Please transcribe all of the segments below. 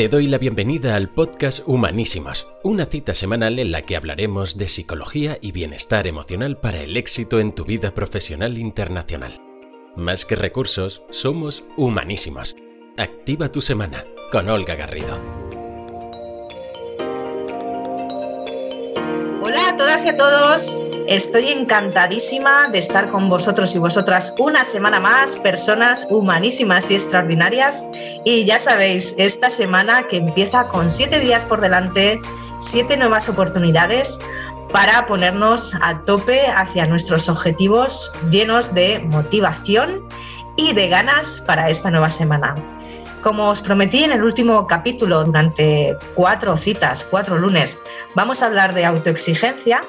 Te doy la bienvenida al podcast Humanísimos, una cita semanal en la que hablaremos de psicología y bienestar emocional para el éxito en tu vida profesional internacional. Más que recursos, somos humanísimos. Activa tu semana con Olga Garrido. Todas y a todos. Estoy encantadísima de estar con vosotros y vosotras una semana más, personas humanísimas y extraordinarias. Y ya sabéis, esta semana que empieza con siete días por delante, siete nuevas oportunidades para ponernos a tope hacia nuestros objetivos llenos de motivación y de ganas para esta nueva semana. Como os prometí en el último capítulo, durante cuatro citas, cuatro lunes, vamos a hablar de autoexigencia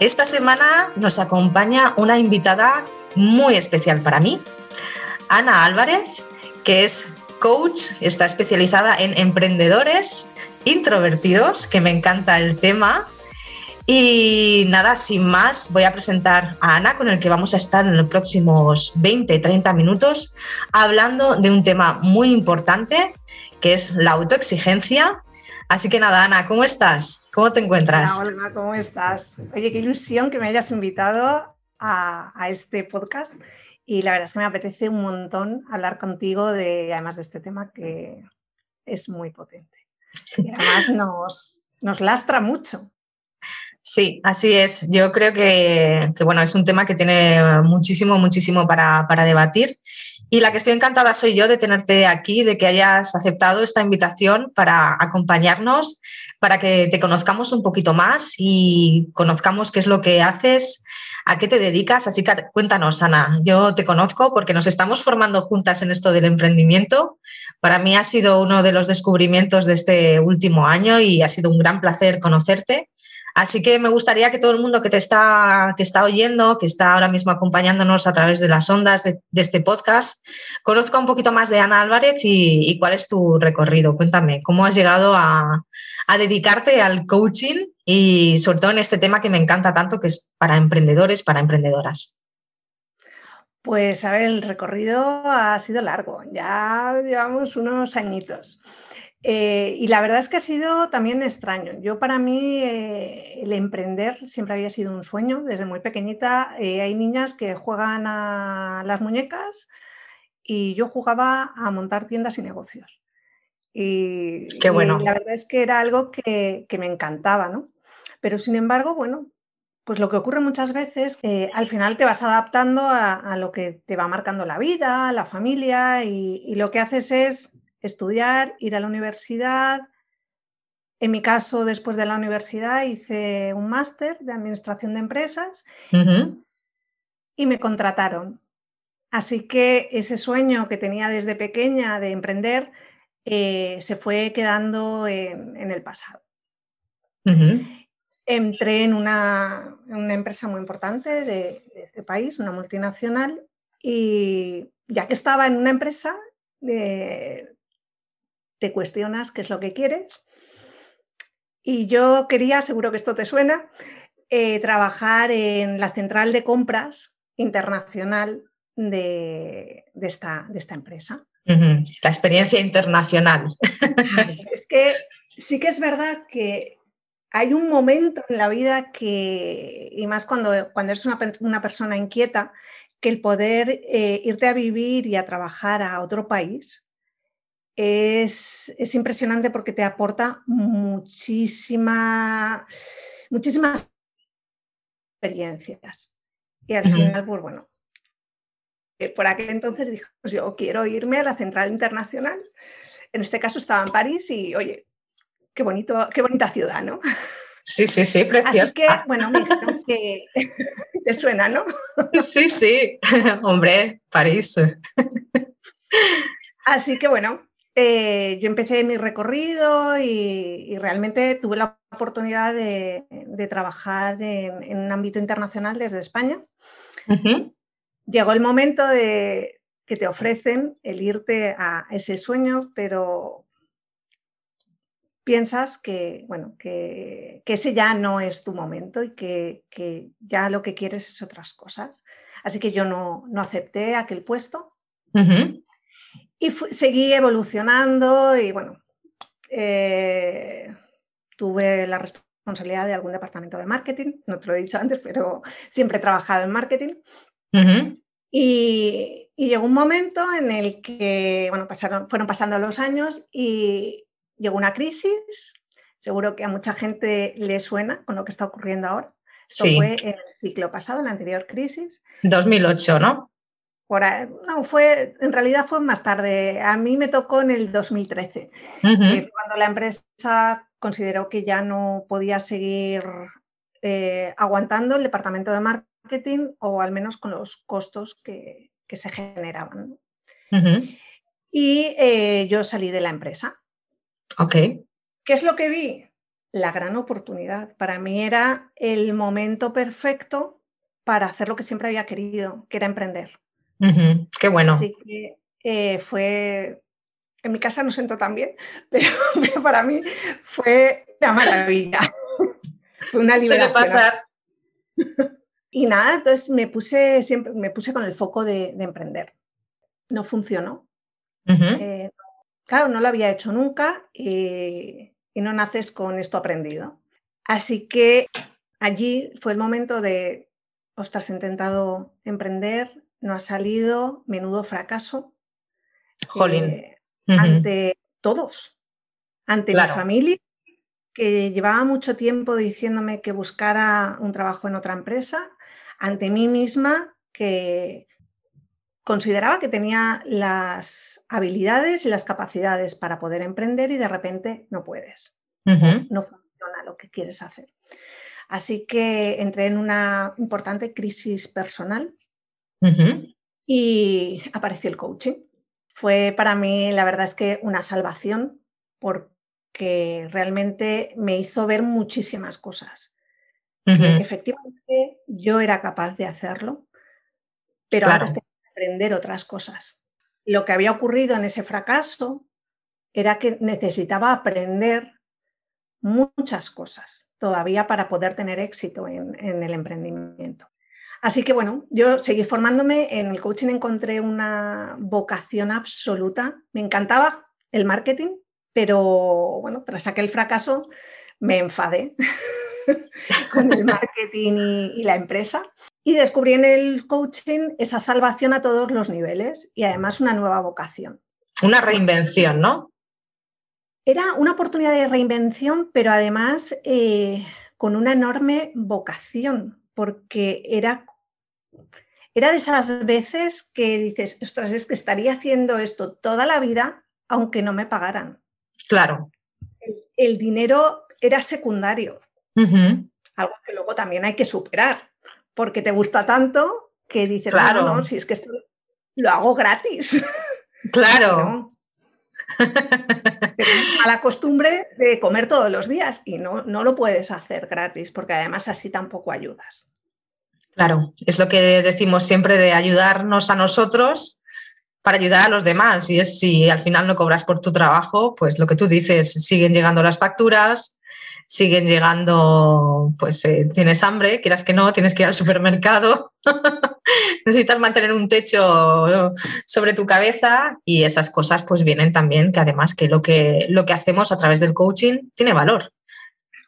esta semana nos acompaña una invitada muy especial para mí, Ana Álvarez, que es coach, está especializada en emprendedores introvertidos, que me encanta el tema. Y nada, sin más, voy a presentar a Ana, con el que vamos a estar en los próximos 20-30 minutos, hablando de un tema muy importante, que es la autoexigencia Así que nada, Ana, ¿cómo estás? ¿Cómo te encuentras? Hola, Olga, ¿cómo estás? Oye, qué ilusión que me hayas invitado a, este podcast y la verdad es que me apetece un montón hablar contigo de, además de este tema que es muy potente. Y además nos, nos lastra mucho. Sí, así es. Yo creo que, bueno, es un tema que tiene muchísimo, muchísimo para, para, debatir. Y la que estoy encantada soy yo de tenerte aquí, de que hayas aceptado esta invitación para acompañarnos, para que te conozcamos un poquito más y conozcamos qué es lo que haces, a qué te dedicas. Así que cuéntanos, Ana. Yo te conozco porque nos estamos formando juntas en esto del emprendimiento. Para mí ha sido uno de los descubrimientos de este último año y ha sido un gran placer conocerte. Así que me gustaría que todo el mundo que te está, que está oyendo, que está ahora mismo acompañándonos a través de las ondas de, este podcast, conozca un poquito más de Ana Álvarez y, cuál es tu recorrido. Cuéntame, ¿cómo has llegado a, dedicarte al coaching y sobre todo en este tema que me encanta tanto, que es para emprendedores, para emprendedoras? Pues a ver, el recorrido ha sido largo, ya llevamos unos añitos. Eh, y la verdad es que ha sido también extraño. Yo para mí eh, el emprender siempre había sido un sueño. Desde muy pequeñita eh, hay niñas que juegan a las muñecas y yo jugaba a montar tiendas y negocios. Y, Qué bueno. la verdad es que era algo que, me encantaba, ¿no? Pero sin embargo, bueno, pues lo que ocurre muchas veces, al final te vas adaptando a, lo que te va marcando la vida, la familia, y lo que haces es estudiar, ir a la universidad. En mi caso, después de la universidad, hice un máster de administración de empresas y me contrataron. Así que ese sueño que tenía desde pequeña de emprender eh, se fue quedando en, el pasado. Entré en una, empresa muy importante de, este país, una multinacional, y ya que estaba en una empresa, eh, te cuestionas qué es lo que quieres. Y yo quería, seguro que esto te suena, eh, trabajar en la central de compras internacional de, esta, de esta, empresa. La experiencia internacional. Es que sí que es verdad que hay un momento en la vida que, y más cuando, cuando eres una, persona inquieta, que el poder eh, irte a vivir y a trabajar a otro país es, impresionante porque te aporta muchísima, muchísimas experiencias. Y al final, pues bueno, eh, por aquel entonces dijo, pues yo quiero irme a la central internacional. En este caso estaba en París y, oye, qué, bonito, qué bonita ciudad, ¿no? Sí, sí, sí, preciosa. Así que, bueno, me que te suena, ¿no? Sí, sí, hombre, París. Así que, bueno, eh, yo empecé mi recorrido y, realmente tuve la oportunidad de, trabajar en, un ámbito internacional desde España. Llegó el momento de que te ofrecen el irte a ese sueño, pero piensas que, bueno, que, ese ya no es tu momento y que, ya lo que quieres es otras cosas. Así que yo no, acepté aquel puesto. Y seguí evolucionando y bueno, eh, tuve la responsabilidad de algún departamento de marketing, no te lo he dicho antes, pero siempre he trabajado en marketing. y, llegó un momento en el que, bueno, pasaron, fueron pasando los años y llegó una crisis. Seguro que a mucha gente le suena con lo que está ocurriendo ahora. Esto fue en el ciclo pasado, en la anterior crisis. 2008, ¿no? No, fue, en realidad fue más tarde. A mí me tocó en el 2013, cuando la empresa consideró que ya no podía seguir eh, aguantando el departamento de marketing o al menos con los costos que, se generaban. Y eh, yo salí de la empresa. Ok. ¿Qué es lo que vi? La gran oportunidad. Para mí era el momento perfecto para hacer lo que siempre había querido, que era emprender. Qué bueno. Así que eh, fue, en mi casa no siento tan bien, pero, para mí fue una maravilla. fue una liberación. pasar. Y nada, entonces me puse, siempre, me puse con el foco de, emprender. No funcionó. Eh, claro, no lo había hecho nunca y, y no naces con esto aprendido. Así que allí fue el momento de, ostras, he intentado emprender, no ha salido, menudo fracaso. Eh, ante todos, ante mi familia, que llevaba mucho tiempo diciéndome que buscara un trabajo en otra empresa, ante mí misma, que consideraba que tenía las habilidades y las capacidades para poder emprender y de repente no puedes. No funciona lo que quieres hacer. Así que entré en una importante crisis personal y apareció el coaching. Fue para mí, la verdad es que una salvación porque realmente me hizo ver muchísimas cosas. efectivamente yo era capaz de hacerlo, pero ahora tengo que aprender otras cosas. Lo que había ocurrido en ese fracaso era que necesitaba aprender muchas cosas todavía para poder tener éxito en el emprendimiento. Así que bueno, yo seguí formándome, en el coaching encontré una vocación absoluta, me encantaba el marketing, pero bueno, tras aquel fracaso me enfadé con el marketing y, la empresa y descubrí en el coaching esa salvación a todos los niveles y además una nueva vocación. Una reinvención, ¿no? Era una oportunidad de reinvención, pero además eh, con una enorme vocación, porque era, era de esas veces que dices, ostras, es que estaría haciendo esto toda la vida aunque no me pagaran. Claro. El, dinero era secundario, algo que luego también hay que superar, porque te gusta tanto que dices, claro, no, si es que esto lo hago gratis. Claro. a la costumbre de comer todos los días y no, no lo puedes hacer gratis porque además así tampoco ayudas. Claro, es lo que decimos siempre de ayudarnos a nosotros para ayudar a los demás. Y es si al final no cobras por tu trabajo, pues lo que tú dices, siguen llegando las facturas, siguen llegando, pues eh, tienes hambre, quieras que no, tienes que ir al supermercado, necesitas mantener un techo sobre tu cabeza y esas cosas pues vienen también, que además que lo que, lo que hacemos a través del coaching tiene valor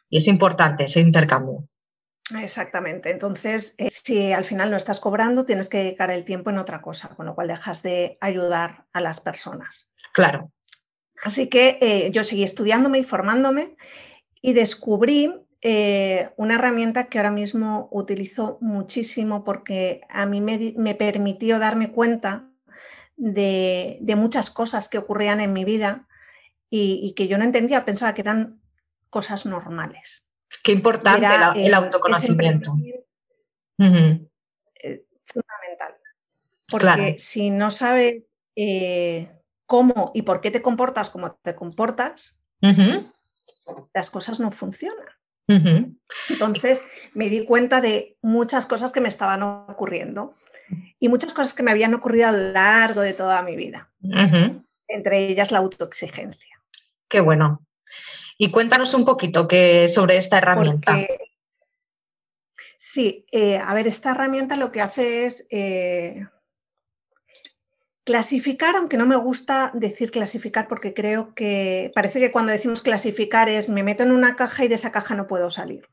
y es importante ese intercambio. Exactamente. Entonces, eh, si al final no estás cobrando, tienes que dedicar el tiempo en otra cosa, con lo cual dejas de ayudar a las personas. Claro. Así que eh, yo seguí estudiándome y formándome y descubrí eh, una herramienta que ahora mismo utilizo muchísimo porque a mí me, permitió darme cuenta de, muchas cosas que ocurrían en mi vida y que yo no entendía, pensaba que eran cosas normales. Qué importante el, autoconocimiento. Eh, fundamental. Porque si no sabes eh, cómo y por qué te comportas como te comportas, las cosas no funcionan. Entonces me di cuenta de muchas cosas que me estaban ocurriendo y muchas cosas que me habían ocurrido a lo largo de toda mi vida. Entre ellas la autoexigencia. Qué bueno. Y cuéntanos un poquito sobre esta herramienta. sí, eh, a ver, esta herramienta lo que hace es, eh, Clasificar, aunque no me gusta decir clasificar porque creo que parece que cuando decimos clasificar es me meto en una caja y de esa caja no puedo salir.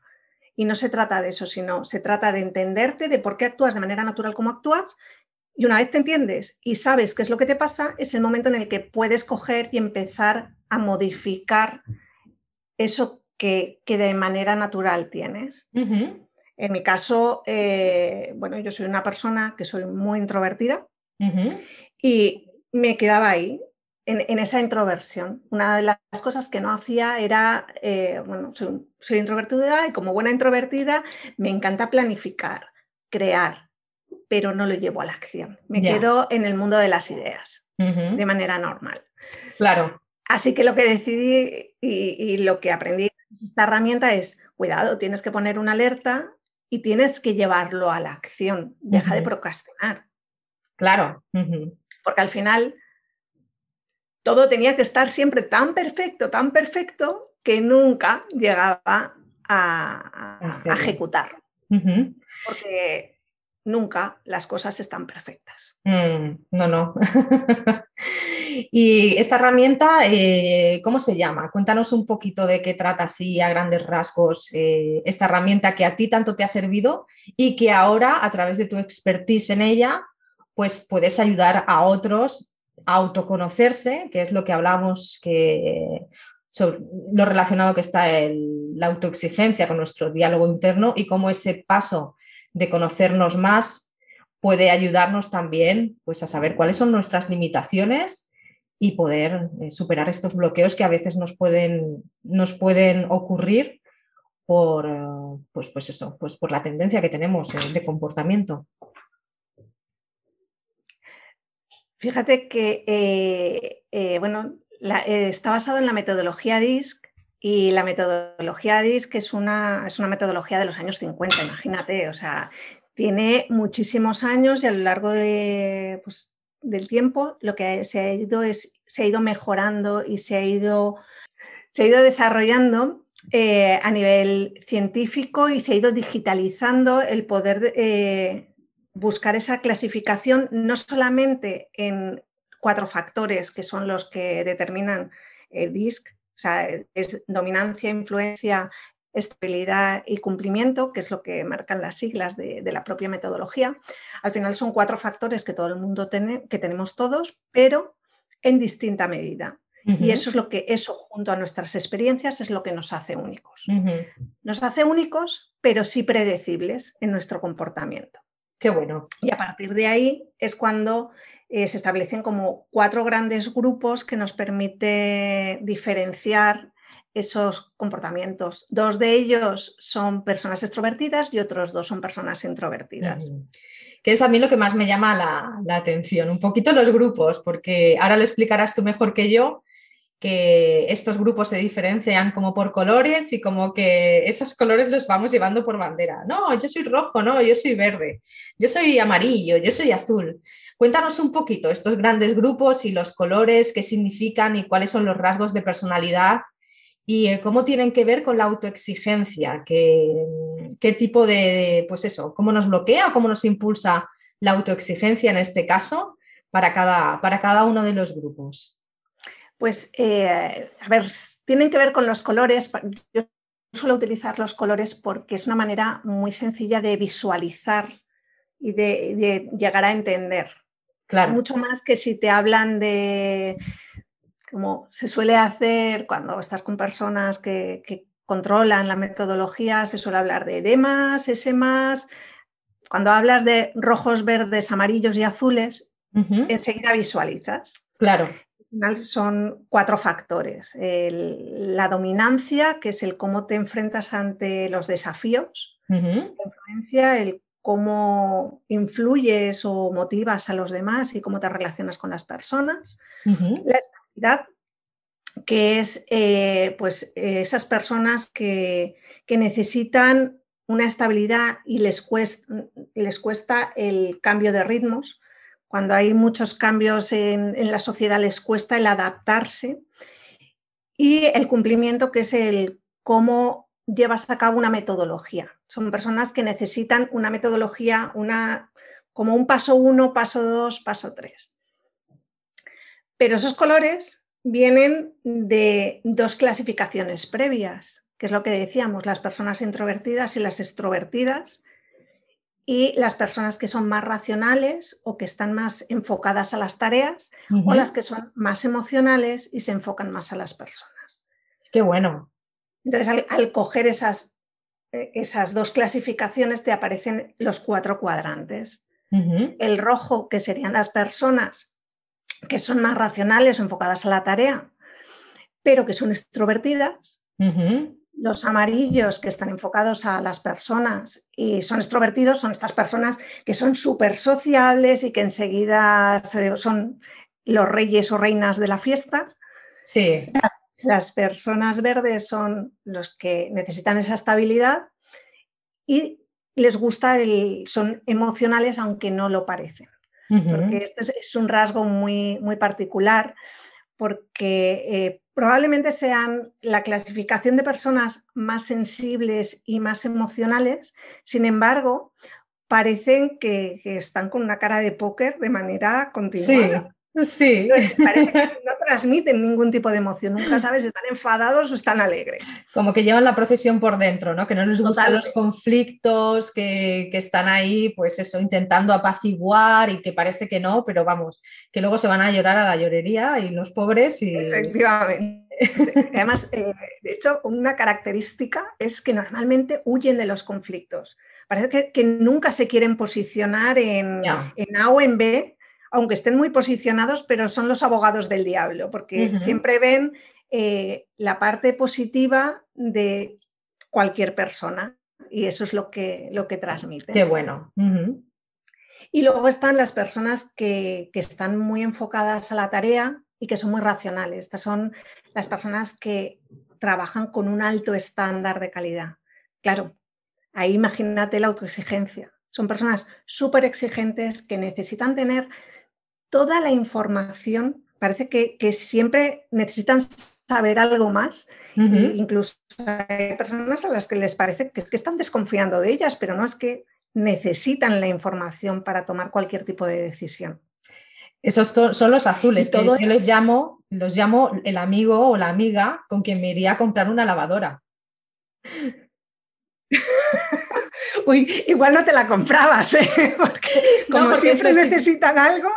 Y no se trata de eso, sino se trata de entenderte, de por qué actúas de manera natural como actúas. Y una vez te entiendes y sabes qué es lo que te pasa, es el momento en el que puedes coger y empezar a modificar eso que, de manera natural tienes. En mi caso, eh, bueno, yo soy una persona que soy muy introvertida y me quedaba ahí, en, esa introversión. Una de las cosas que no hacía era, eh, bueno, soy, introvertida y como buena introvertida me encanta planificar, crear, pero no lo llevo a la acción. Me quedo en el mundo de las ideas, de manera normal. Claro. Así que lo que decidí y, lo que aprendí esta herramienta es, cuidado, tienes que poner una alerta y tienes que llevarlo a la acción. Deja de procrastinar. Claro. Porque al final todo tenía que estar siempre tan perfecto, tan perfecto, que nunca llegaba a, ejecutar. Porque nunca las cosas están perfectas. Mm, no, no. y esta herramienta, eh, ¿cómo se llama? Cuéntanos un poquito de qué trata así a grandes rasgos eh, esta herramienta que a ti tanto te ha servido y que ahora, a través de tu expertise en ella, pues puedes ayudar a otros autoconocerse, que es lo que hablamos, que sobre lo relacionado que está la autoexigencia con nuestro diálogo interno y cómo ese paso de conocernos más puede ayudarnos también pues, a saber cuáles son nuestras limitaciones y poder eh, superar estos bloqueos que a veces nos pueden, nos pueden ocurrir por, eh, pues, pues eso, pues por la tendencia que tenemos eh, de comportamiento. Fíjate que, bueno, está basado en la metodología DISC y la metodología DISC es una, es una metodología de los años 50, imagínate, o sea, tiene muchísimos años y a lo largo de, pues, del tiempo lo que se ha ido es, se ha ido mejorando y se ha ido, se ha ido desarrollando a nivel científico y se ha ido digitalizando el poder de, buscar esa clasificación no solamente en cuatro factores que son los que determinan el DISC, o sea, es dominancia, influencia, estabilidad y cumplimiento, que es lo que marcan las siglas de, la propia metodología. Al final son cuatro factores que todo el mundo tiene, que tenemos todos, pero en distinta medida. Y eso es lo que, eso junto a nuestras experiencias es lo que nos hace únicos. Nos hace únicos, pero sí predecibles en nuestro comportamiento. Qué bueno. Y a partir de ahí es cuando eh, se establecen como cuatro grandes grupos que nos permite diferenciar esos comportamientos. Dos de ellos son personas extrovertidas y otros dos son personas introvertidas. Que es a mí lo que más me llama la, la, atención, un poquito los grupos, porque ahora lo explicarás tú mejor que yo, que estos grupos se diferencian como por colores y como que esos colores los vamos llevando por bandera. No, yo soy rojo, no, yo soy verde, yo soy amarillo, yo soy azul. Cuéntanos un poquito estos grandes grupos y los colores, qué significan y cuáles son los rasgos de personalidad y eh, cómo tienen que ver con la autoexigencia, qué, qué tipo de, pues eso, cómo nos bloquea o cómo nos impulsa la autoexigencia en este caso para cada, para cada uno de los grupos. Pues, eh, a ver, tienen que ver con los colores. Yo suelo utilizar los colores porque es una manera muy sencilla de visualizar y de, llegar a entender. Claro. Mucho más que si te hablan de, como se suele hacer cuando estás con personas que, controlan la metodología, se suele hablar de D más, S más. Cuando hablas de rojos, verdes, amarillos y azules, enseguida visualizas. Claro son cuatro factores. la dominancia, que es el cómo te enfrentas ante los desafíos. La influencia, el cómo influyes o motivas a los demás y cómo te relacionas con las personas. La estabilidad, que es eh, pues, esas personas que, que, necesitan una estabilidad y les cuesta, les cuesta el cambio de ritmos cuando hay muchos cambios en, la sociedad les cuesta el adaptarse y el cumplimiento que es el cómo llevas a cabo una metodología. Son personas que necesitan una metodología, una, como un paso uno, paso dos, paso tres. Pero esos colores vienen de dos clasificaciones previas, que es lo que decíamos, las personas introvertidas y las extrovertidas, y las personas que son más racionales o que están más enfocadas a las tareas, o las que son más emocionales y se enfocan más a las personas. Qué bueno. Entonces, al, coger esas, eh, esas dos clasificaciones, te aparecen los cuatro cuadrantes. El rojo, que serían las personas que son más racionales o enfocadas a la tarea, pero que son extrovertidas. Los amarillos, que están enfocados a las personas y son extrovertidos, son estas personas que son súper sociables y que enseguida son los reyes o reinas de la fiesta. Sí. Las personas verdes son los que necesitan esa estabilidad y les gusta el, son emocionales aunque no lo parecen. Porque esto es, un rasgo muy, muy particular porque eh, probablemente sean la clasificación de personas más sensibles y más emocionales, sin embargo, parecen que, que están con una cara de póker de manera continuada. Sí. Parece que no transmiten ningún tipo de emoción, nunca sabes si están enfadados o están alegres. Como que llevan la procesión por dentro, ¿no? Que no les gustan los conflictos, que, están ahí, pues eso, intentando apaciguar y que parece que no, pero vamos, que luego se van a llorar a la llorería y los pobres y... Efectivamente. Además, eh, de hecho, una característica es que normalmente huyen de los conflictos. Parece que, nunca se quieren posicionar en, en A o en B, aunque estén muy posicionados, pero son los abogados del diablo, porque siempre ven eh, la parte positiva de cualquier persona y eso es lo que, lo que transmiten. Qué bueno. Y luego están las personas que, que, están muy enfocadas a la tarea y que son muy racionales. Estas son las personas que trabajan con un alto estándar de calidad. Claro, ahí imagínate la autoexigencia. Son personas súper exigentes que necesitan tener toda la información, parece que, siempre necesitan saber algo más. incluso hay personas a las que les parece que, es que están desconfiando de ellas, pero no es que necesitan la información para tomar cualquier tipo de decisión. Esos son los azules, que yo los llamo, los llamo el amigo o la amiga con quien me iría a comprar una lavadora. Uy, igual no te la comprabas, ¿eh? porque como siempre necesitan algo.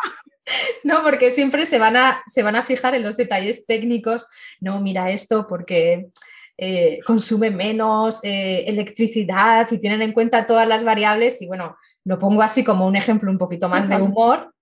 No, porque siempre se van, a, se van a fijar en los detalles técnicos. No, mira esto porque eh, consume menos eh, electricidad y tienen en cuenta todas las variables. Y bueno, lo pongo así como un ejemplo un poquito más de humor,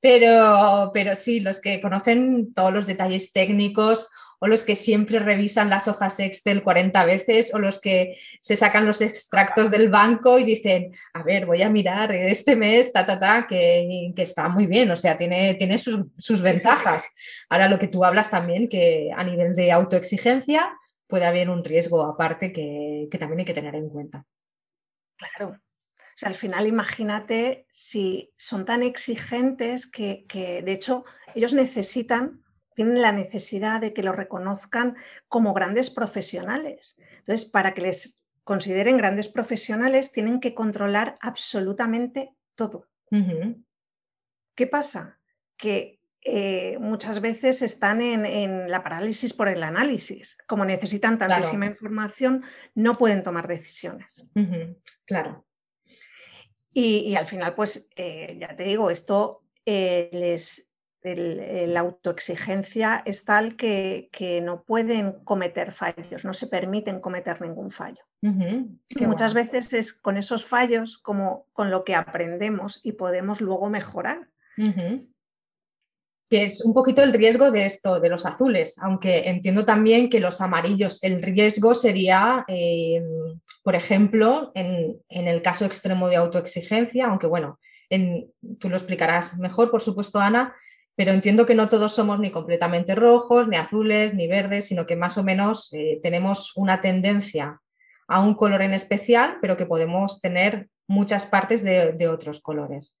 pero, pero sí, los que conocen todos los detalles técnicos o los que siempre revisan las hojas Excel 40 veces, o los que se sacan los extractos del banco y dicen, a ver, voy a mirar este mes, ta, ta, ta, que, está muy bien, o sea, tiene, tiene sus, ventajas. Ahora lo que tú hablas también, que a nivel de autoexigencia puede haber un riesgo aparte que, también hay que tener en cuenta. Claro. O sea, al final imagínate si son tan exigentes que, que de hecho ellos necesitan tienen la necesidad de que lo reconozcan como grandes profesionales. Entonces, para que les consideren grandes profesionales, tienen que controlar absolutamente todo. ¿Qué pasa? Que eh, muchas veces están en, la parálisis por el análisis. Como necesitan tantísima información, no pueden tomar decisiones. Claro. Y, al final, pues, eh, ya te digo, esto eh, les, la autoexigencia es tal que, no pueden cometer fallos, no se permiten cometer ningún fallo. Que muchas veces es con esos fallos como con lo que aprendemos y podemos luego mejorar. Que es un poquito el riesgo de esto, de los azules, aunque entiendo también que los amarillos, el riesgo sería, em, por ejemplo, en, el caso extremo de autoexigencia, aunque bueno, tú lo explicarás mejor, por supuesto, Ana, pero entiendo que no todos somos ni completamente rojos, ni azules, ni verdes, sino que más o menos eh, tenemos una tendencia a un color en especial, pero que podemos tener muchas partes de, otros colores.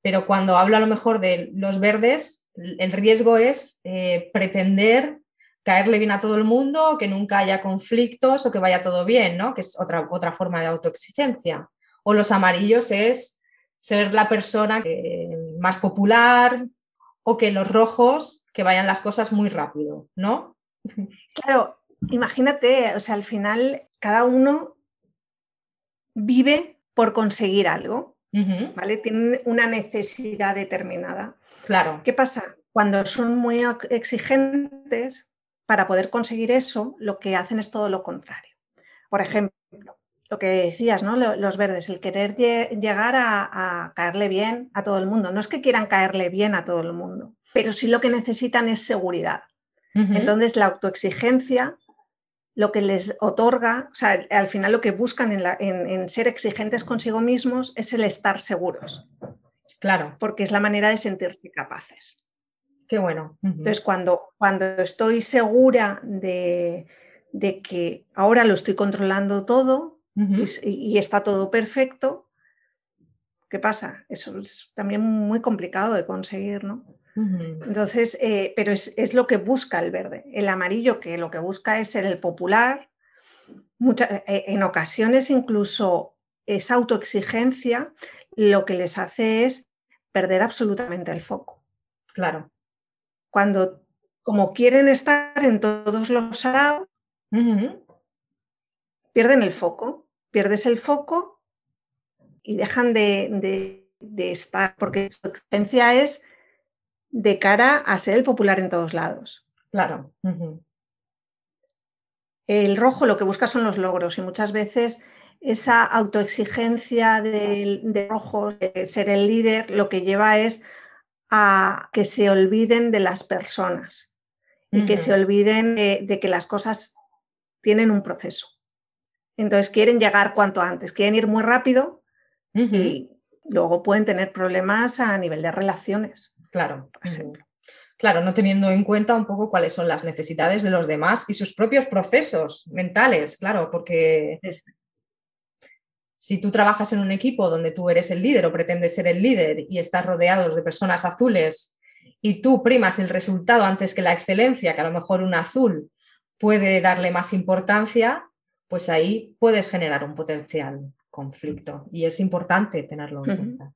Pero cuando hablo a lo mejor de los verdes, el riesgo es eh, pretender caerle bien a todo el mundo, que nunca haya conflictos o que vaya todo bien, ¿no? que es otra, otra forma de autoexigencia. O los amarillos es ser la persona más popular, o que los rojos, que vayan las cosas muy rápido, ¿no? Claro, imagínate, o sea, al final cada uno vive por conseguir algo, ¿vale? Tienen una necesidad determinada. Claro. ¿Qué pasa? Cuando son muy exigentes, para poder conseguir eso, lo que hacen es todo lo contrario. Por ejemplo, lo que decías, ¿no? Los verdes, el querer llegar a, caerle bien a todo el mundo. No es que quieran caerle bien a todo el mundo, pero sí lo que necesitan es seguridad. Entonces, la autoexigencia lo que les otorga, o sea, al final lo que buscan en, ser exigentes consigo mismos es el estar seguros. Claro. Porque es la manera de sentirse capaces. Qué bueno. Entonces, cuando, cuando estoy segura de, que ahora lo estoy controlando todo y, está todo perfecto, ¿qué pasa? Eso es también muy complicado de conseguir, ¿no? Entonces, eh, pero es, lo que busca el verde. El amarillo, que lo que busca es ser el popular, eh, en ocasiones incluso esa autoexigencia lo que les hace es perder absolutamente el foco. Claro. Cuando, como quieren estar en todos los saraos, pierden el foco. Pierdes el foco y dejan de, de estar, porque su exigencia es de cara a ser el popular en todos lados. Claro. El rojo lo que busca son los logros y muchas veces esa autoexigencia de, rojo, de ser el líder, lo que lleva es a que se olviden de las personas y que se olviden de, que las cosas tienen un proceso. Entonces quieren llegar cuanto antes, quieren ir muy rápido y luego pueden tener problemas a nivel de relaciones. Claro. Claro, no teniendo en cuenta un poco cuáles son las necesidades de los demás y sus propios procesos mentales, claro, porque si tú trabajas en un equipo donde tú eres el líder o pretendes ser el líder y estás rodeado de personas azules y tú primas el resultado antes que la excelencia, que a lo mejor un azul puede darle más importancia, pues ahí puedes generar un potencial conflicto y es importante tenerlo en cuenta.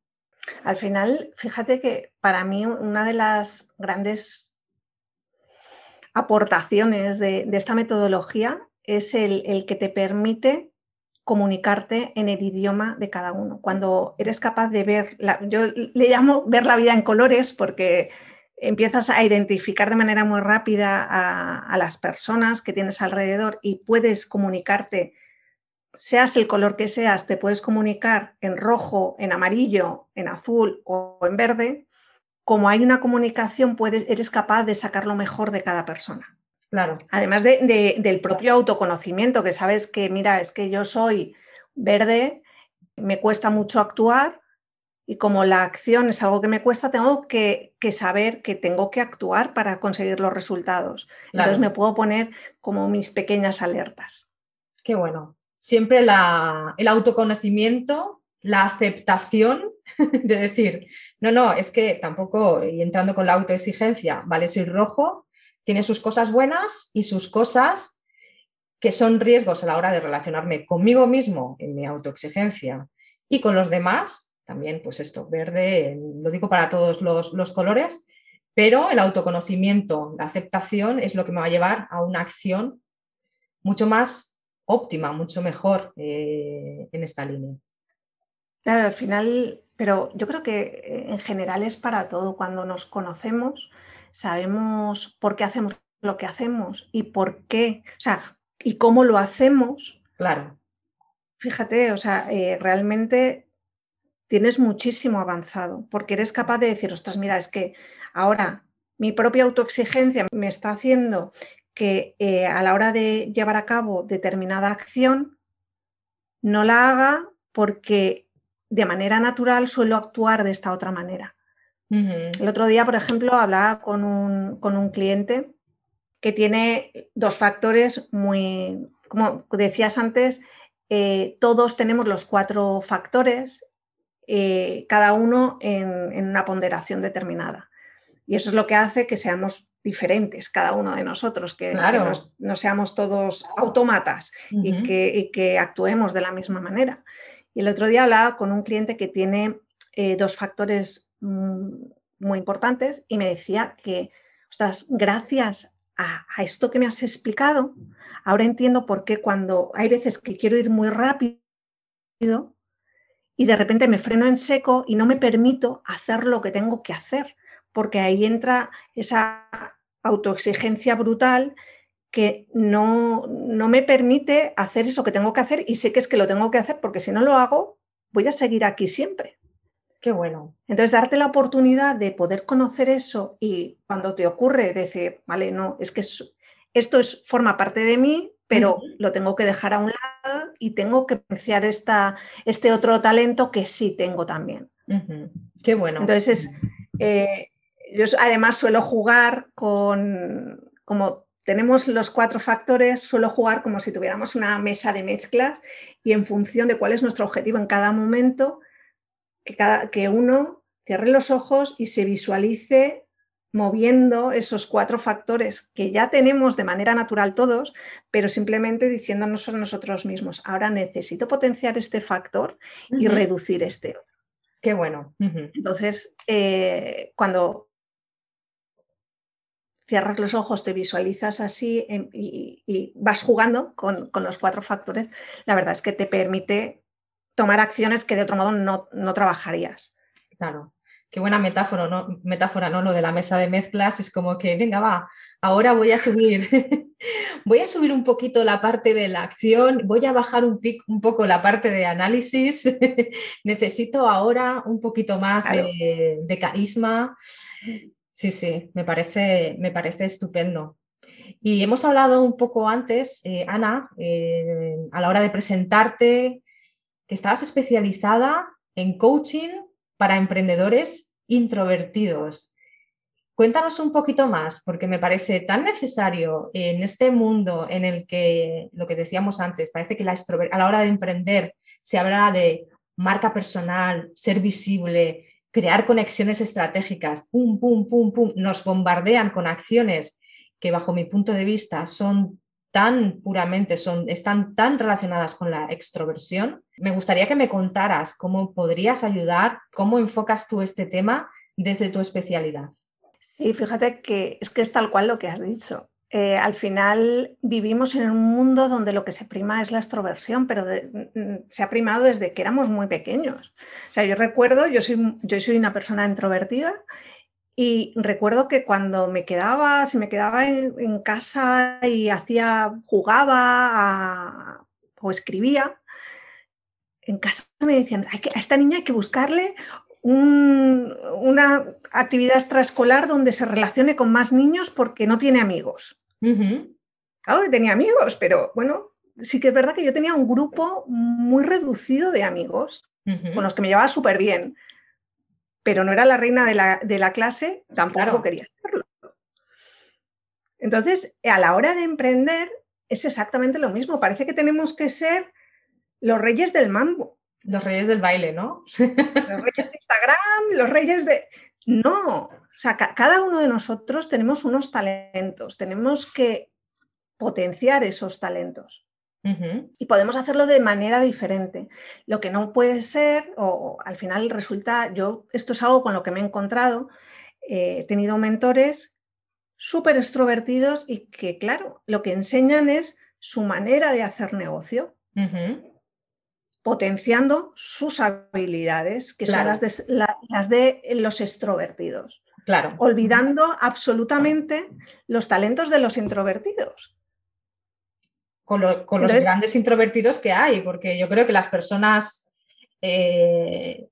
Al final, fíjate que para mí una de las grandes aportaciones de, esta metodología es el, que te permite comunicarte en el idioma de cada uno. Cuando eres capaz de ver, yo le llamo ver la vida en colores porque empiezas a identificar de manera muy rápida a las personas que tienes alrededor y puedes comunicarte seas el color que seas, te puedes comunicar en rojo, en amarillo, en azul o en verde, como hay una comunicación, puedes, eres capaz de sacar lo mejor de cada persona. Claro. Además del propio autoconocimiento, que sabes que, mira, es que yo soy verde, me cuesta mucho actuar y como la acción es algo que me cuesta, tengo que, saber que tengo que actuar para conseguir los resultados. Entonces me puedo poner como mis pequeñas alertas. Qué bueno siempre el autoconocimiento, la aceptación de decir, no, no, es que tampoco, y entrando con la autoexigencia, vale, soy rojo, tiene sus cosas buenas y sus cosas que son riesgos a la hora de relacionarme conmigo mismo en mi autoexigencia y con los demás, también pues esto, verde, lo digo para todos los, los colores, pero el autoconocimiento, la aceptación es lo que me va a llevar a una acción mucho más óptima, mucho mejor eh, en esta línea. Claro, al final, pero yo creo que eh, en general es para todo. Cuando nos conocemos, sabemos por qué hacemos lo que hacemos y por qué, o sea, y cómo lo hacemos. Claro. Fíjate, o sea, eh, realmente tienes muchísimo avanzado, porque eres capaz de decir, ostras, mira, es que ahora mi propia autoexigencia me está haciendo que eh, a la hora de llevar a cabo determinada acción no la haga porque de manera natural suelo actuar de esta otra manera. El otro día, por ejemplo, hablaba con un, cliente que tiene dos factores muy, como decías antes, eh, todos tenemos los cuatro factores, eh, cada uno en, en, una ponderación determinada. Y eso es lo que hace que seamos diferentes cada uno de nosotros, que, no, seamos todos autómatas y, que, actuemos de la misma manera. Y el otro día hablaba con un cliente que tiene eh, dos factores mm, muy importantes y me decía que ostras, gracias a, a esto que me has explicado, ahora entiendo por qué cuando hay veces que quiero ir muy rápido y de repente me freno en seco y no me permito hacer lo que tengo que hacer, porque ahí entra esa autoexigencia brutal que no, no me permite hacer eso que tengo que hacer y sé que es que lo tengo que hacer porque si no lo hago voy a seguir aquí siempre. Qué bueno. Entonces, darte la oportunidad de poder conocer eso y cuando te ocurre decir, vale, no, es que esto es, forma parte de mí, pero lo tengo que dejar a un lado y tengo que apreciar esta, este otro talento que sí tengo también. Qué bueno. Entonces, eh, yo además suelo jugar con, como tenemos los cuatro factores, suelo jugar como si tuviéramos una mesa de mezclas y en función de cuál es nuestro objetivo en cada momento, que, cada, que uno cierre los ojos y se visualice moviendo esos cuatro factores que ya tenemos de manera natural todos, pero simplemente diciéndonos a nosotros mismos, ahora necesito potenciar este factor y reducir este otro. Qué bueno. Entonces, eh, cuando cierras los ojos, te visualizas así em, y, vas jugando con, los cuatro factores, la verdad es que te permite tomar acciones que de otro modo no, trabajarías. Claro. Qué buena metáfora, ¿no? Metáfora, ¿no? Lo de la mesa de mezclas es como que, venga, va, ahora voy a subir, voy a subir un poquito la parte de la acción, voy a bajar un, un poco la parte de análisis, necesito ahora un poquito más de, de carisma. Sí, sí, me parece, me parece estupendo. Y hemos hablado un poco antes, eh, Ana, eh, a la hora de presentarte, que estabas especializada en coaching para emprendedores introvertidos. Cuéntanos un poquito más, porque me parece tan necesario en este mundo en el que, lo que decíamos antes, parece que la a la hora de emprender se habla de marca personal, ser visible, crear conexiones estratégicas, pum, pum, pum, pum, nos bombardean con acciones que bajo mi punto de vista son tan puramente, son, están tan relacionadas con la extroversión. Me gustaría que me contaras cómo podrías ayudar, cómo enfocas tú este tema desde tu especialidad. Sí, fíjate que es que es tal cual lo que has dicho. Eh, al final vivimos en un mundo donde lo que se prima es la extroversión, pero mm, se ha primado desde que éramos muy pequeños. O sea, yo recuerdo, yo soy, yo soy una persona introvertida y recuerdo que cuando me quedaba, si me quedaba en, casa y hacía, jugaba o escribía, en casa me decían, a esta niña hay que buscarle una actividad extraescolar donde se relacione con más niños porque no tiene amigos. Claro que tenía amigos, pero bueno, sí que es verdad que yo tenía un grupo muy reducido de amigos con los que me llevaba súper bien, pero no era la reina de la, clase, tampoco quería serlo. Entonces, a la hora de emprender es exactamente lo mismo. Parece que tenemos que ser los reyes del mambo. Los reyes del baile, ¿no? Los reyes de Instagram, los reyes de... No, o sea, cada uno de nosotros tenemos unos talentos, tenemos que potenciar esos talentos. Y podemos hacerlo de manera diferente. Lo que no puede ser, o, al final resulta, yo, esto es algo con lo que me he encontrado, eh, he tenido mentores súper extrovertidos y que, claro, lo que enseñan es su manera de hacer negocio, potenciando sus habilidades, que son las de los extrovertidos. Claro. Olvidando absolutamente los talentos de los introvertidos. Con, los grandes introvertidos que hay, porque yo creo que las personas. Eh,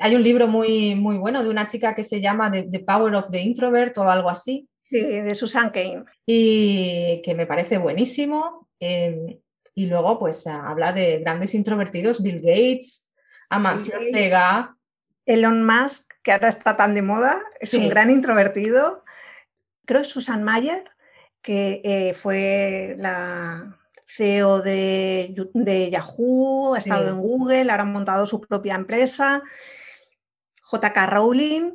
hay un libro muy, muy bueno de una chica que se llama the, Power of the Introvert o algo así. Sí, de Susan Kane. Y que me parece buenísimo. Em, y luego, pues habla de grandes introvertidos, Bill Gates, Amancio Ortega. Elon Musk, que ahora está tan de moda, es un gran introvertido. Creo que Susan Mayer, que eh, fue la CEO de, Yahoo, ha estado en Google, ahora ha montado su propia empresa. JK Rowling,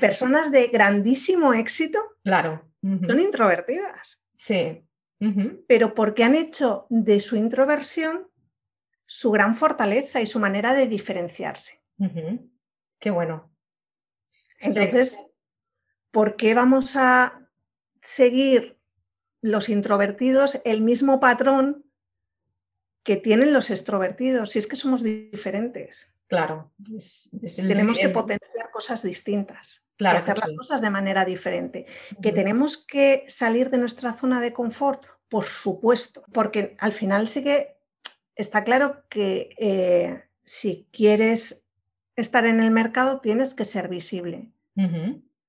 personas de grandísimo éxito. Claro. Son introvertidas. Sí. Pero porque han hecho de su introversión su gran fortaleza y su manera de diferenciarse. Qué bueno. Entonces, ¿por qué vamos a seguir los introvertidos el mismo patrón que tienen los extrovertidos? Si es que somos diferentes. Claro. Tenemos que potenciar cosas distintas. Claro y hacer las cosas de manera diferente. ¿Que tenemos que salir de nuestra zona de confort? Por supuesto, porque al final sí que está claro que eh, si quieres estar en el mercado tienes que ser visible.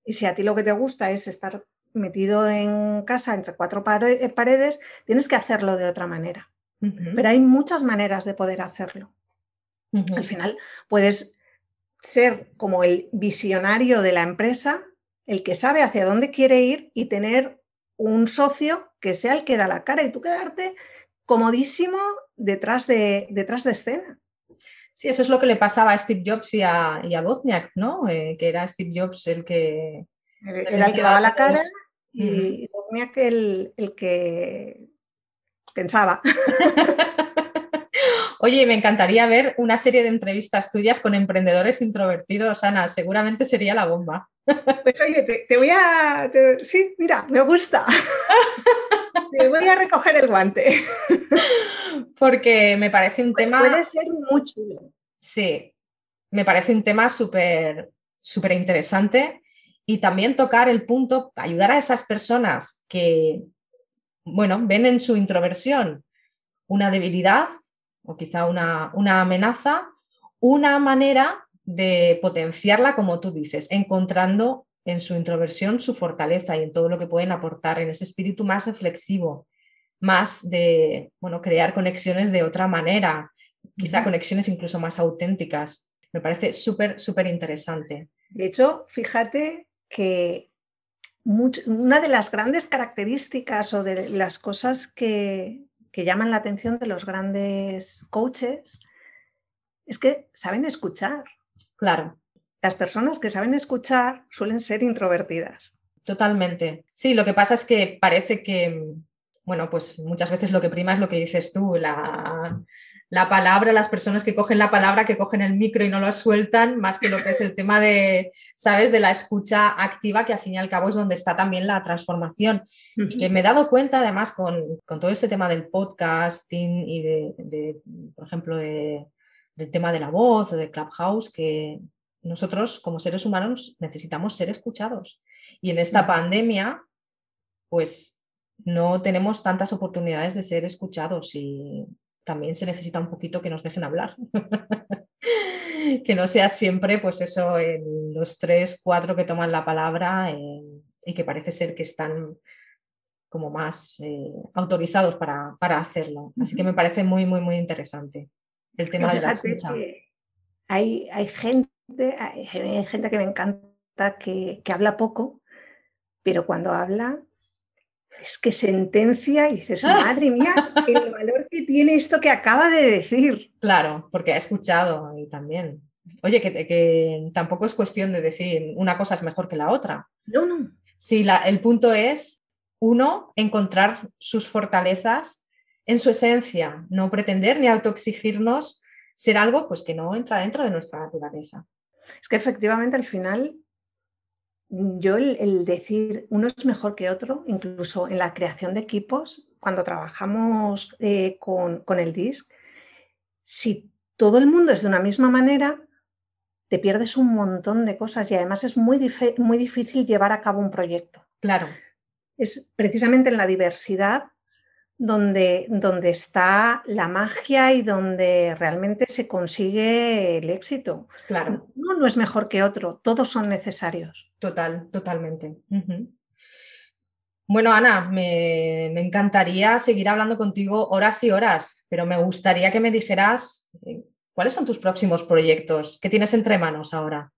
Y si a ti lo que te gusta es estar metido en casa entre cuatro eh, paredes, tienes que hacerlo de otra manera. Pero hay muchas maneras de poder hacerlo. Al final puedes ser como el visionario de la empresa, el que sabe hacia dónde quiere ir y tener un socio que sea el que da la cara y tú quedarte comodísimo detrás de, detrás de escena. Sí, eso es lo que le pasaba a Steve Jobs y a, y ¿no? Eh, que era Steve Jobs el que... Era el que daba la cara y Wozniak el, el que pensaba. Oye, me encantaría ver una serie de entrevistas tuyas con emprendedores introvertidos, Ana. Seguramente sería la bomba. Pues oye, te, voy a. sí, mira, me gusta. te voy a recoger el guante. Porque me parece un tema. Puede ser muy chulo. Sí, me parece un tema súper súper interesante y también tocar el punto, ayudar a esas personas que, bueno, ven en su introversión una debilidad o quizá una, una amenaza, una manera de potenciarla, como tú dices, encontrando en su introversión su fortaleza y en todo lo que pueden aportar, en ese espíritu más reflexivo, más de bueno, crear conexiones de otra manera, quizá conexiones incluso más auténticas. Me parece súper, súper interesante. De hecho, fíjate que una de las grandes características o de las cosas que, que llaman la atención de los grandes coaches es que saben escuchar. Claro. Las personas que saben escuchar suelen ser introvertidas. Totalmente. Sí, lo que pasa es que parece que, bueno, pues muchas veces lo que prima es lo que dices tú, la, la palabra, las personas que cogen la palabra, que cogen el micro y no lo sueltan, más que lo que es el tema de, ¿sabes?, de la escucha activa, que al fin y al cabo es donde está también la transformación. Y me he dado cuenta, además, con, todo ese tema del podcasting y de, por ejemplo, del tema de la voz o de Clubhouse, que nosotros como seres humanos necesitamos ser escuchados. Y en esta pandemia, pues no tenemos tantas oportunidades de ser escuchados y también se necesita un poquito que nos dejen hablar. que no sea siempre, pues eso, los tres, cuatro que toman la palabra eh, y que parece ser que están como más eh, autorizados para, hacerlo. Así que me parece muy, muy, muy interesante el tema de la escucha. Hay, hay, gente, hay, gente que me encanta que, que habla poco, pero cuando habla es que sentencia y dices, madre mía, el valor que tiene esto que acaba de decir. Claro, porque ha escuchado y también. Oye, que, tampoco es cuestión de decir una cosa es mejor que la otra. No, no. Sí, el punto es, uno, encontrar sus fortalezas en su esencia, no pretender ni autoexigirnos ser algo pues, que no entra dentro de nuestra naturaleza. Es que efectivamente al final yo el, decir uno es mejor que otro, incluso en la creación de equipos, cuando trabajamos eh, con, el DISC, si todo el mundo es de una misma manera, te pierdes un montón de cosas y además es muy, muy difícil llevar a cabo un proyecto. Claro. Es precisamente en la diversidad donde, donde está la magia y donde realmente se consigue el éxito. Claro. Uno no es mejor que otro, todos son necesarios. Total, totalmente. Bueno, Ana, me, encantaría seguir hablando contigo horas y horas, pero me gustaría que me dijeras eh, cuáles son tus próximos proyectos, qué tienes entre manos ahora.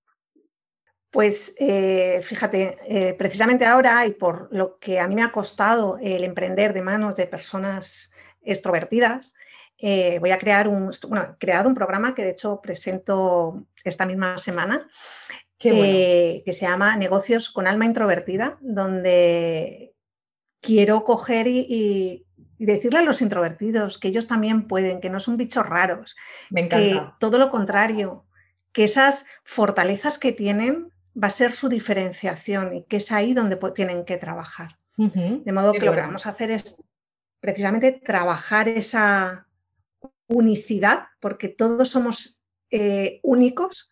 Pues eh, fíjate, eh, precisamente ahora y por lo que a mí me ha costado el emprender de manos de personas extrovertidas, eh, voy a crear un, bueno, creado un programa que de hecho presento esta misma semana, que se llama Negocios con alma introvertida, donde quiero coger y, decirle a los introvertidos que ellos también pueden, que no son bichos raros, Me que todo lo contrario, que esas fortalezas que tienen va a ser su diferenciación y que es ahí donde tienen que trabajar. De modo que lo que vamos a hacer es precisamente trabajar esa unicidad, porque todos somos eh, únicos,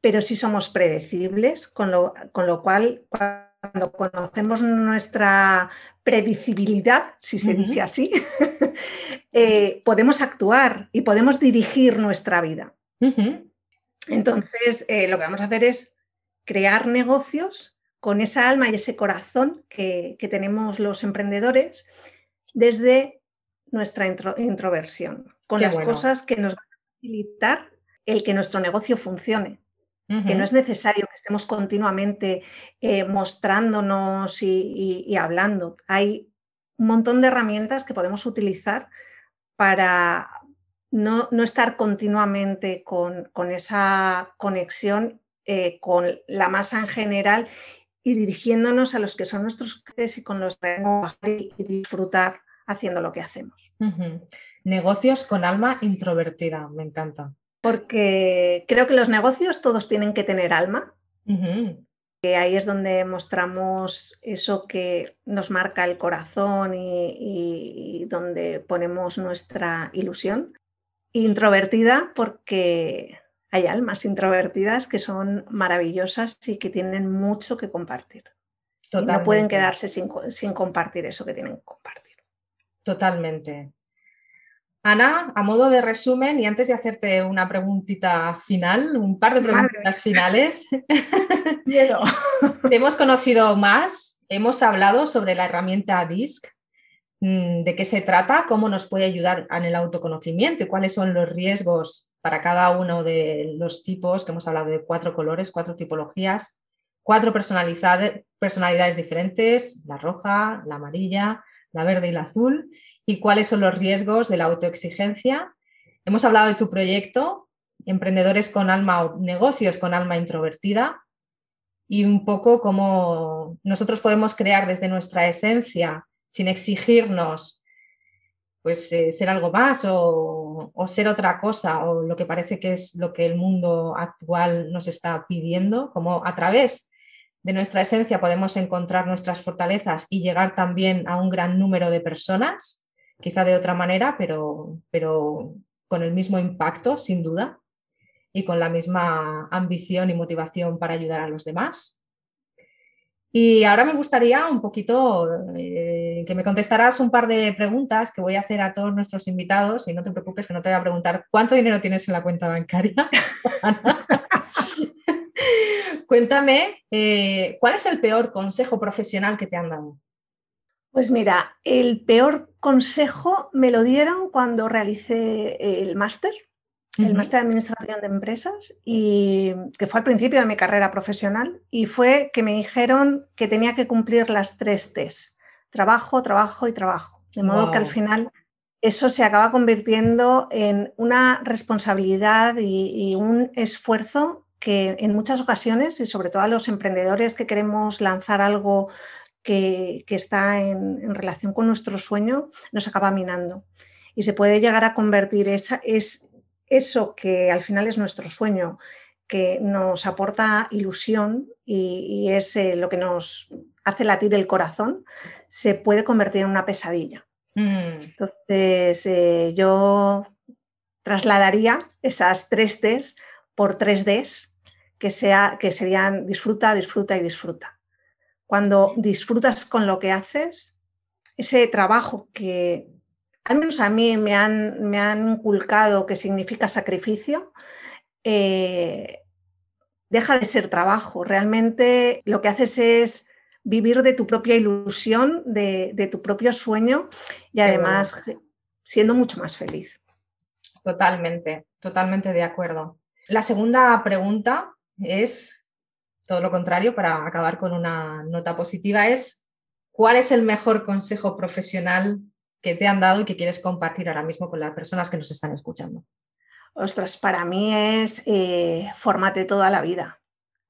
pero sí somos predecibles, con lo, con lo cual cuando conocemos nuestra predecibilidad, si se dice así, eh, podemos actuar y podemos dirigir nuestra vida. Entonces, eh, lo que vamos a hacer es crear negocios con esa alma y ese corazón que, tenemos los emprendedores desde nuestra introversión, con las cosas que nos van a facilitar el que nuestro negocio funcione. Que no es necesario que estemos continuamente eh, mostrándonos y, hablando. Hay un montón de herramientas que podemos utilizar para no, estar continuamente con, esa conexión eh, con la masa en general y dirigiéndonos a los que son nuestros clientes y con los que y disfrutar haciendo lo que hacemos. Negocios con alma introvertida, me encanta. Porque creo que los negocios todos tienen que tener alma. ahí es donde mostramos eso que nos marca el corazón y, y donde ponemos nuestra ilusión. Introvertida porque hay almas introvertidas que son maravillosas y que tienen mucho que compartir. no pueden quedarse sin, compartir eso que tienen que compartir. Totalmente. Ana, a modo de resumen, y antes de hacerte una preguntita final, un par de preguntas finales. Miedo. hemos conocido más, hemos hablado sobre la herramienta DISC, mm, de qué se trata, cómo nos puede ayudar en el autoconocimiento y cuáles son los riesgos para cada uno de los tipos, que hemos hablado de cuatro colores, cuatro tipologías, cuatro personalidades diferentes, la roja, la amarilla, la verde y la azul, y cuáles son los riesgos de la autoexigencia. Hemos hablado de tu proyecto, Emprendedores con alma negocios con alma introvertida, y un poco cómo nosotros podemos crear desde nuestra esencia, sin exigirnos pues eh, ser algo más o, ser otra cosa o lo que parece que es lo que el mundo actual nos está pidiendo, como a través de nuestra esencia podemos encontrar nuestras fortalezas y llegar también a un gran número de personas, quizá de otra manera, pero, pero con el mismo impacto, sin duda, y con la misma ambición y motivación para ayudar a los demás. Y ahora me gustaría un poquito eh, que me contestaras un par de preguntas que voy a hacer a todos nuestros invitados y no te preocupes que no te voy a preguntar cuánto dinero tienes en la cuenta bancaria. Cuéntame, eh, ¿cuál es el peor consejo profesional que te han dado? Pues mira, el peor consejo me lo dieron cuando realicé el máster el máster de Administración de Empresas, y que fue al principio de mi carrera profesional, y fue que me dijeron que tenía que cumplir las tres T's, trabajo, trabajo y trabajo. De modo que al final eso se acaba convirtiendo en una responsabilidad y, un esfuerzo que en muchas ocasiones, y sobre todo a los emprendedores que queremos lanzar algo que, está en, en, relación con nuestro sueño, nos acaba minando. Y se puede llegar a convertir esa, es, eso que al final es nuestro sueño, que nos aporta ilusión y, es eh, lo que nos hace latir el corazón, se puede convertir en una pesadilla. Mm. Entonces, eh, yo trasladaría esas tres Ds por tres Ds, que, sea, que serían disfruta, disfruta y disfruta. Cuando disfrutas con lo que haces, ese trabajo que al menos a mí me han, me han inculcado que significa sacrificio, eh, deja de ser trabajo. Realmente lo que haces es vivir de tu propia ilusión, de, tu propio sueño y además siendo mucho más feliz. Totalmente, totalmente de acuerdo. La segunda pregunta es todo lo contrario, para acabar con una nota positiva, es ¿cuál es el mejor consejo profesional que te han dado y que quieres compartir ahora mismo con las personas que nos están escuchando? Ostras, para mí es eh, formate toda la vida,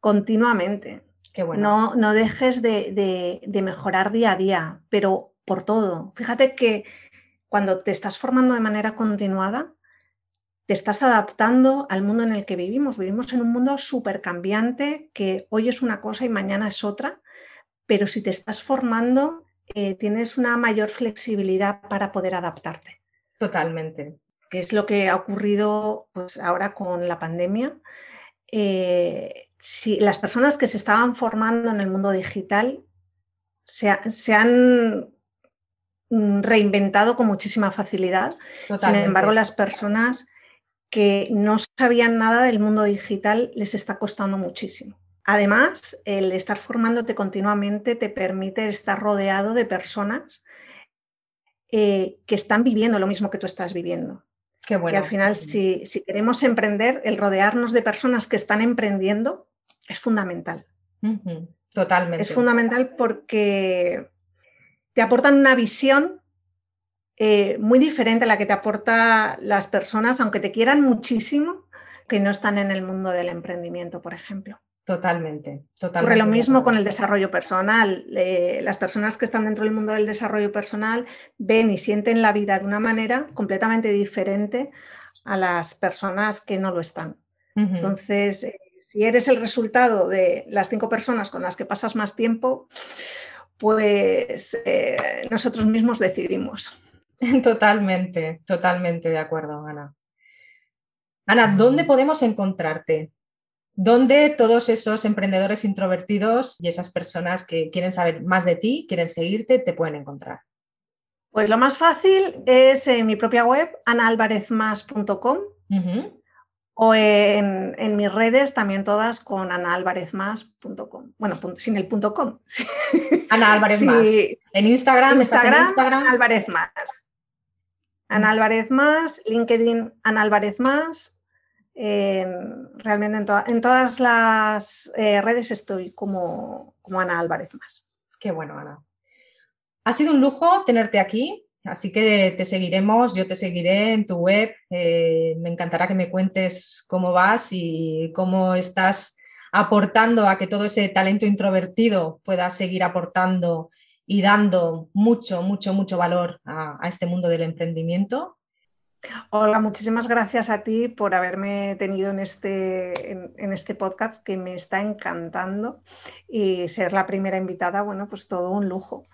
continuamente. Qué bueno. no, no dejes de, mejorar día a día, pero por todo. Fíjate que cuando te estás formando de manera continuada, te estás adaptando al mundo en el que vivimos. Vivimos en un mundo súper cambiante, que hoy es una cosa y mañana es otra, pero si te estás formando, eh, tienes una mayor flexibilidad para poder adaptarte. Totalmente. Que es lo que ha ocurrido pues, ahora con la pandemia. Eh, si las personas que se estaban formando en el mundo digital se, han mm, reinventado con muchísima facilidad. Sin embargo, las personas que no sabían nada del mundo digital les está costando muchísimo. Además, el estar formándote continuamente te permite estar rodeado de personas eh, que están viviendo lo mismo que tú estás viviendo. Qué bueno. Y al final, si, queremos emprender, el rodearnos de personas que están emprendiendo es fundamental. Totalmente. Es fundamental porque te aportan una visión eh, muy diferente a la que te aporta las personas, aunque te quieran muchísimo, que no están en el mundo del emprendimiento, por ejemplo. Totalmente, totalmente. Ocurre lo mismo con el desarrollo personal. Eh, las personas que están dentro del mundo del desarrollo personal ven y sienten la vida de una manera completamente diferente a las personas que no lo están. Entonces, eh, si eres el resultado de las cinco personas con las que pasas más tiempo, pues eh, nosotros mismos decidimos. Totalmente, totalmente de acuerdo, Ana. Ana, ¿dónde podemos encontrarte? ¿Dónde todos esos emprendedores introvertidos y esas personas que quieren saber más de ti, quieren seguirte, te pueden encontrar? Pues lo más fácil es en mi propia web, anaalvarezmas.com o en, mis redes también todas con anaalvarezmas.com. Bueno, sin el punto com. Ana Álvarez Más. En Instagram, Instagram, en Instagram? Álvarez Más. Ana Álvarez Más, LinkedIn Ana Álvarez Más. Realmente en, todas las eh, redes estoy como, como Ana Álvarez Más. Qué bueno, Ana. Ha sido un lujo tenerte aquí. Así que te seguiremos, yo te seguiré en tu web. Eh, me encantará que me cuentes cómo vas y cómo estás aportando a que todo ese talento introvertido pueda seguir aportando y dando mucho, mucho, mucho valor a, este mundo del emprendimiento. Hola, muchísimas gracias a ti por haberme tenido en este, en este podcast que me está encantando y ser la primera invitada, bueno, pues todo un lujo.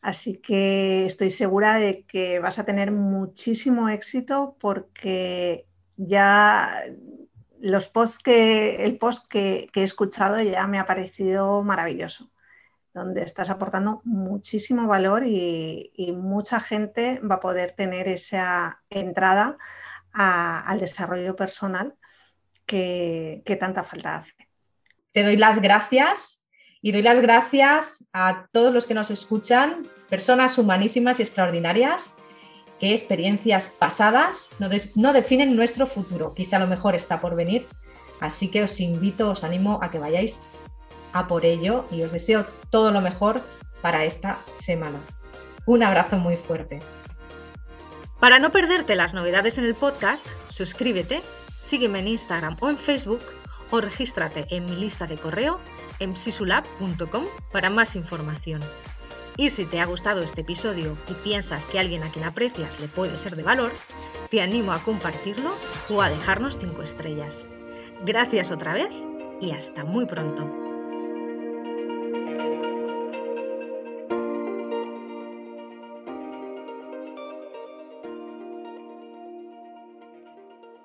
Así que estoy segura de que vas a tener muchísimo éxito porque ya los posts que, el post que, he escuchado ya me ha parecido maravilloso, donde estás aportando muchísimo valor y, mucha gente va a poder tener esa entrada al desarrollo personal que tanta falta hace. Te doy las gracias y doy las gracias a todos los que nos escuchan, personas humanísimas y extraordinarias, que experiencias pasadas no, definen nuestro futuro. Quizá lo mejor está por venir. Así que os invito, os animo a que vayáis a por ello y os deseo todo lo mejor para esta semana. Un abrazo muy fuerte. Para no perderte las novedades en el podcast, suscríbete, sígueme en Instagram o en Facebook o regístrate en mi lista de correo en psisulab.com para más información. Y si te ha gustado este episodio y piensas que alguien a quien aprecias le puede ser de valor, te animo a compartirlo o a dejarnos 5 estrellas. Gracias otra vez y hasta muy pronto.